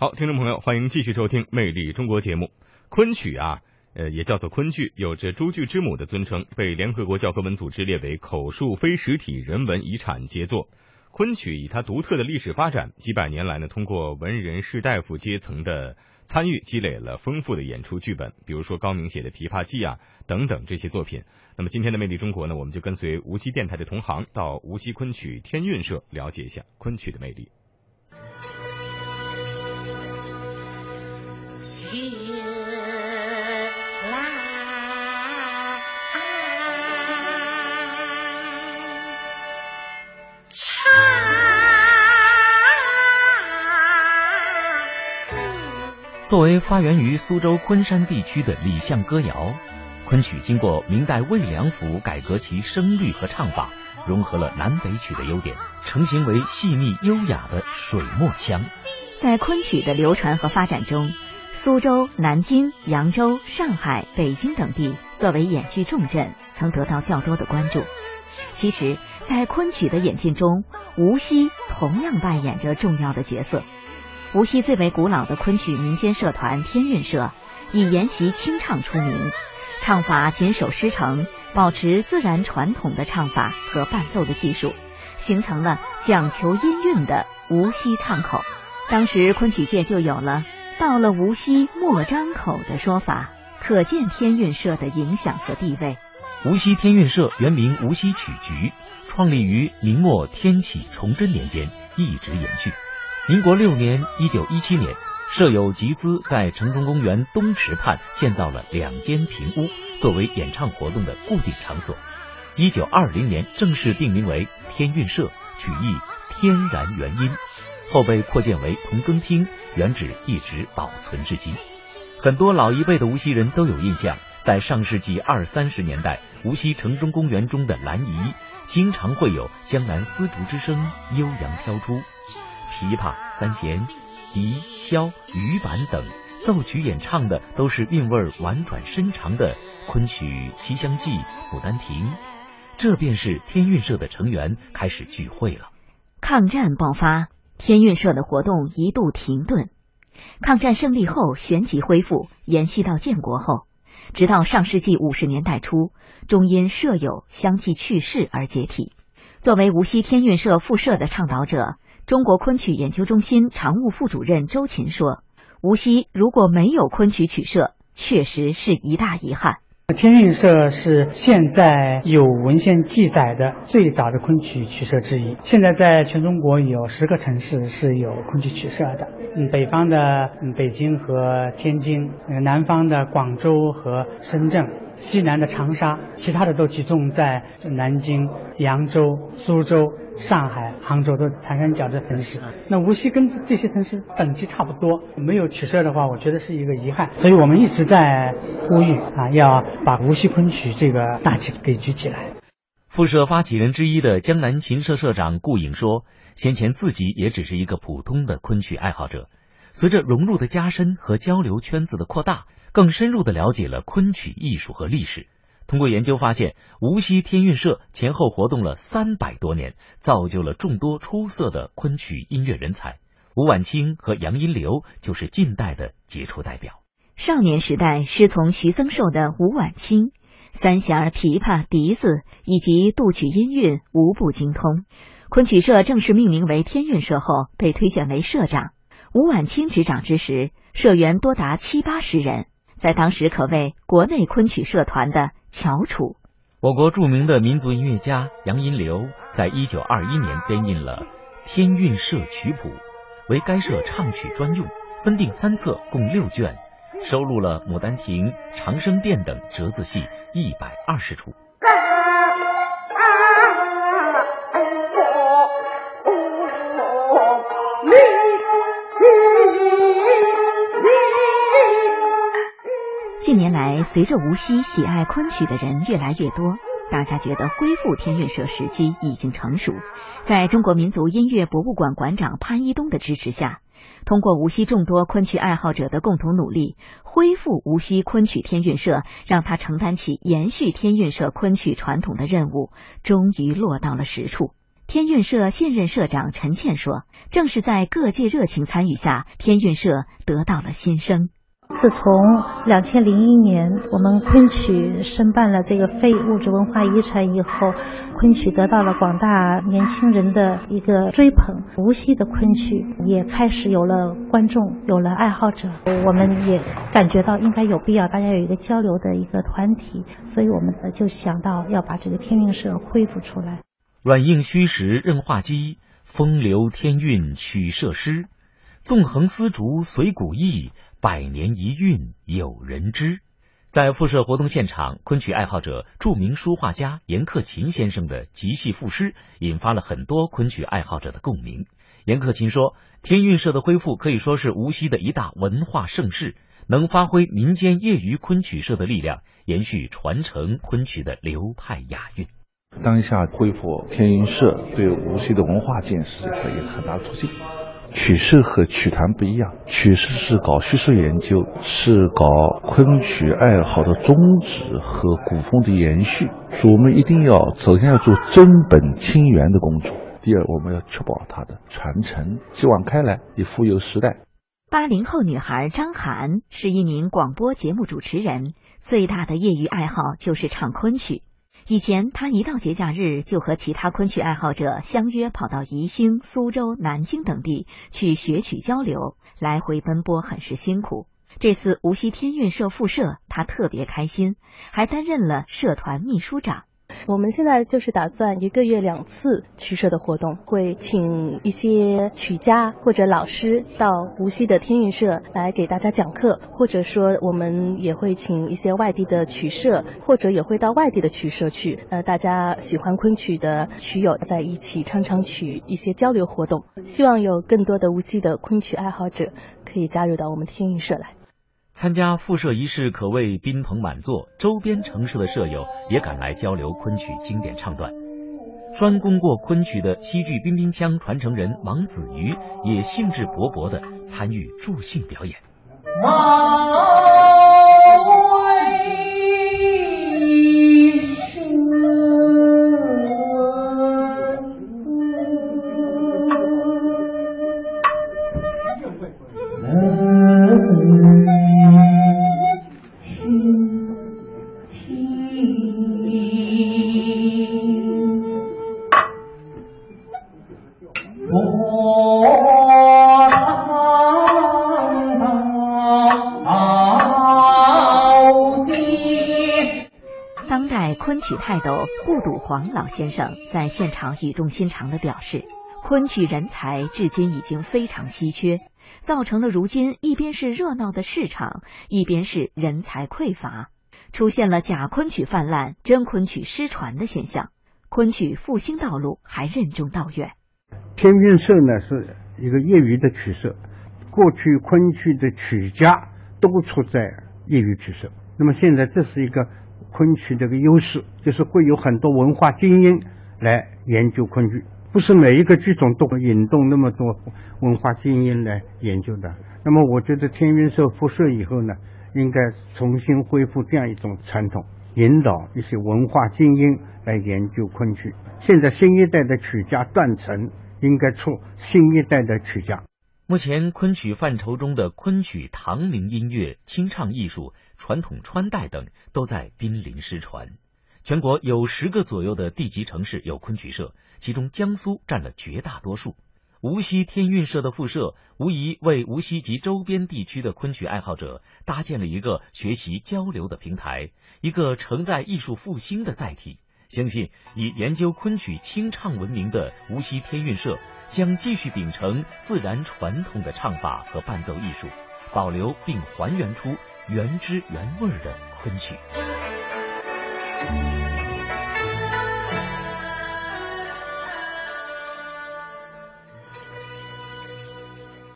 好，听众朋友，欢迎继续收听《魅力中国》节目。昆曲啊，呃，也叫做昆剧，有着“诸剧之母”的尊称，被联合国教科文组织列为口述非实体人文遗产杰作。昆曲以它独特的历史发展，几百年来呢，通过文人士大夫阶层的参与，积累了丰富的演出剧本，比如说高明写的《琵琶记》啊等等这些作品。那么今天的《魅力中国》呢，我们就跟随无锡电台的同行到无锡昆曲天韵社了解一下昆曲的魅力。作为发源于苏州昆山地区的李巷歌谣，昆曲经过明代魏良辅改革其声律和唱法，融合了南北曲的优点，成型为细腻优雅的水墨腔。在昆曲的流传和发展中，苏州、南京、扬州、上海、北京等地作为演剧重镇，曾得到较多的关注。其实，在昆曲的演进中，无锡同样扮演着重要的角色。无锡最为古老的昆曲民间社团天韵社，以研习清唱出名，唱法谨守师承，保持自然传统的唱法和伴奏的技术，形成了讲求音韵的无锡唱口。当时昆曲界就有了“到了无锡莫张口”的说法，可见天韵社的影响和地位。无锡天韵社原名无锡曲局，创立于明末天启崇祯年间，一直延续。民国六年（一九一七年），社有集资在城中公园东池畔建造了两间平屋，作为演唱活动的固定场所。一九二零年正式定名为天韵社，取意天然元音，后被扩建为同庚厅，原址一直保存至今。很多老一辈的无锡人都有印象，在上世纪二三十年代，无锡城中公园中的兰姨，经常会有江南丝竹之声悠扬飘出。琵琶、三弦、笛、箫、羽板等奏曲演唱的都是韵味婉转深长的昆曲《西厢记》《牡丹亭》，这便是天韵社的成员开始聚会了。抗战爆发，天韵社的活动一度停顿。抗战胜利后旋即恢复，延续到建国后，直到上世纪五十年代初，终因舍友相继去世而解体。作为无锡天韵社副社的倡导者。中国昆曲研究中心常务副主任周琴说：“无锡如果没有昆曲曲社，确实是一大遗憾。天韵社是现在有文献记载的最早的昆曲曲社之一。现在在全中国有十个城市是有昆曲曲社的，嗯，北方的北京和天津，南方的广州和深圳，西南的长沙，其他的都集中在南京、扬州、苏州。”上海、杭州都长三角的城市，那无锡跟这些城市等级差不多，没有取舍的话，我觉得是一个遗憾。所以我们一直在呼吁啊，要把无锡昆曲这个大旗给举起来。复社发起人之一的江南琴社社长顾颖说：“先前自己也只是一个普通的昆曲爱好者，随着融入的加深和交流圈子的扩大，更深入的了解了昆曲艺术和历史。”通过研究发现，无锡天韵社前后活动了三百多年，造就了众多出色的昆曲音乐人才。吴婉清和杨荫流就是近代的杰出代表。少年时代师从徐增寿的吴婉清，三弦、琵琶、笛子以及杜曲音韵无不精通。昆曲社正式命名为天韵社后，被推选为社长。吴婉清执掌之时，社员多达七八十人，在当时可谓国内昆曲社团的。翘楚，我国著名的民族音乐家杨荫流在一九二一年编印了《天韵社曲谱》，为该社唱曲专用，分定三册，共六卷，收录了《牡丹亭》《长生殿》等折子戏一百二十出。近来，随着无锡喜爱昆曲的人越来越多，大家觉得恢复天韵社时机已经成熟。在中国民族音乐博物馆馆长潘一东的支持下，通过无锡众多昆曲爱好者的共同努力，恢复无锡昆曲天韵社，让他承担起延续天韵社昆曲传统的任务，终于落到了实处。天韵社现任社长陈倩说：“正是在各界热情参与下，天韵社得到了新生。”自从两千零一年我们昆曲申办了这个非物质文化遗产以后，昆曲得到了广大年轻人的一个追捧，无锡的昆曲也开始有了观众，有了爱好者。我们也感觉到应该有必要大家有一个交流的一个团体，所以我们就想到要把这个天韵社恢复出来。软硬虚实任化机，风流天韵曲社诗，纵横丝竹随古意。百年一韵有人知，在复社活动现场，昆曲爱好者、著名书画家严克勤先生的即戏赋诗，引发了很多昆曲爱好者的共鸣。严克勤说：“天韵社的恢复可以说是无锡的一大文化盛事，能发挥民间业余昆曲社的力量，延续传承昆曲的流派雅韵。当下恢复天韵社，对无锡的文化建设是一个很大的促进。”曲式和曲坛不一样，曲式是搞学术研究，是搞昆曲爱好的宗旨和古风的延续。所以我们一定要首先要做真本清源的工作，第二我们要确保它的传承，继往开来，以富有时代。八零后女孩张涵是一名广播节目主持人，最大的业余爱好就是唱昆曲。以前，他一到节假日就和其他昆曲爱好者相约跑到宜兴、苏州、南京等地去学曲交流，来回奔波很是辛苦。这次无锡天韵社复社，他特别开心，还担任了社团秘书长。我们现在就是打算一个月两次曲社的活动，会请一些曲家或者老师到无锡的天韵社来给大家讲课，或者说我们也会请一些外地的曲社，或者也会到外地的曲社去。呃，大家喜欢昆曲的曲友在一起唱唱曲，一些交流活动。希望有更多的无锡的昆曲爱好者可以加入到我们天韵社来。参加复社仪式可谓宾朋满座，周边城市的舍友也赶来交流昆曲经典唱段。专攻过昆曲的西剧冰冰腔传承人王子瑜也兴致勃勃地参与助兴表演。昆曲泰斗顾笃黄老先生在现场语重心长地表示：“昆曲人才至今已经非常稀缺，造成了如今一边是热闹的市场，一边是人才匮乏，出现了假昆曲泛滥、真昆曲失传的现象。昆曲复兴道路还任重道远。天韵社呢是一个业余的曲社，过去昆曲的曲家都出在业余曲社，那么现在这是一个。”昆曲这个优势就是会有很多文化精英来研究昆剧，不是每一个剧种都会引动那么多文化精英来研究的。那么，我觉得天韵社复社以后呢，应该重新恢复这样一种传统，引导一些文化精英来研究昆曲。现在新一代的曲家断层，应该出新一代的曲家。目前，昆曲范畴中的昆曲、唐明音乐、清唱艺术。传统穿戴等都在濒临失传。全国有十个左右的地级城市有昆曲社，其中江苏占了绝大多数。无锡天韵社的复社，无疑为无锡及周边地区的昆曲爱好者搭建了一个学习交流的平台，一个承载艺术复兴的载体。相信以研究昆曲清唱闻名的无锡天韵社，将继续秉承自然传统的唱法和伴奏艺术，保留并还原出。原汁原味的昆曲。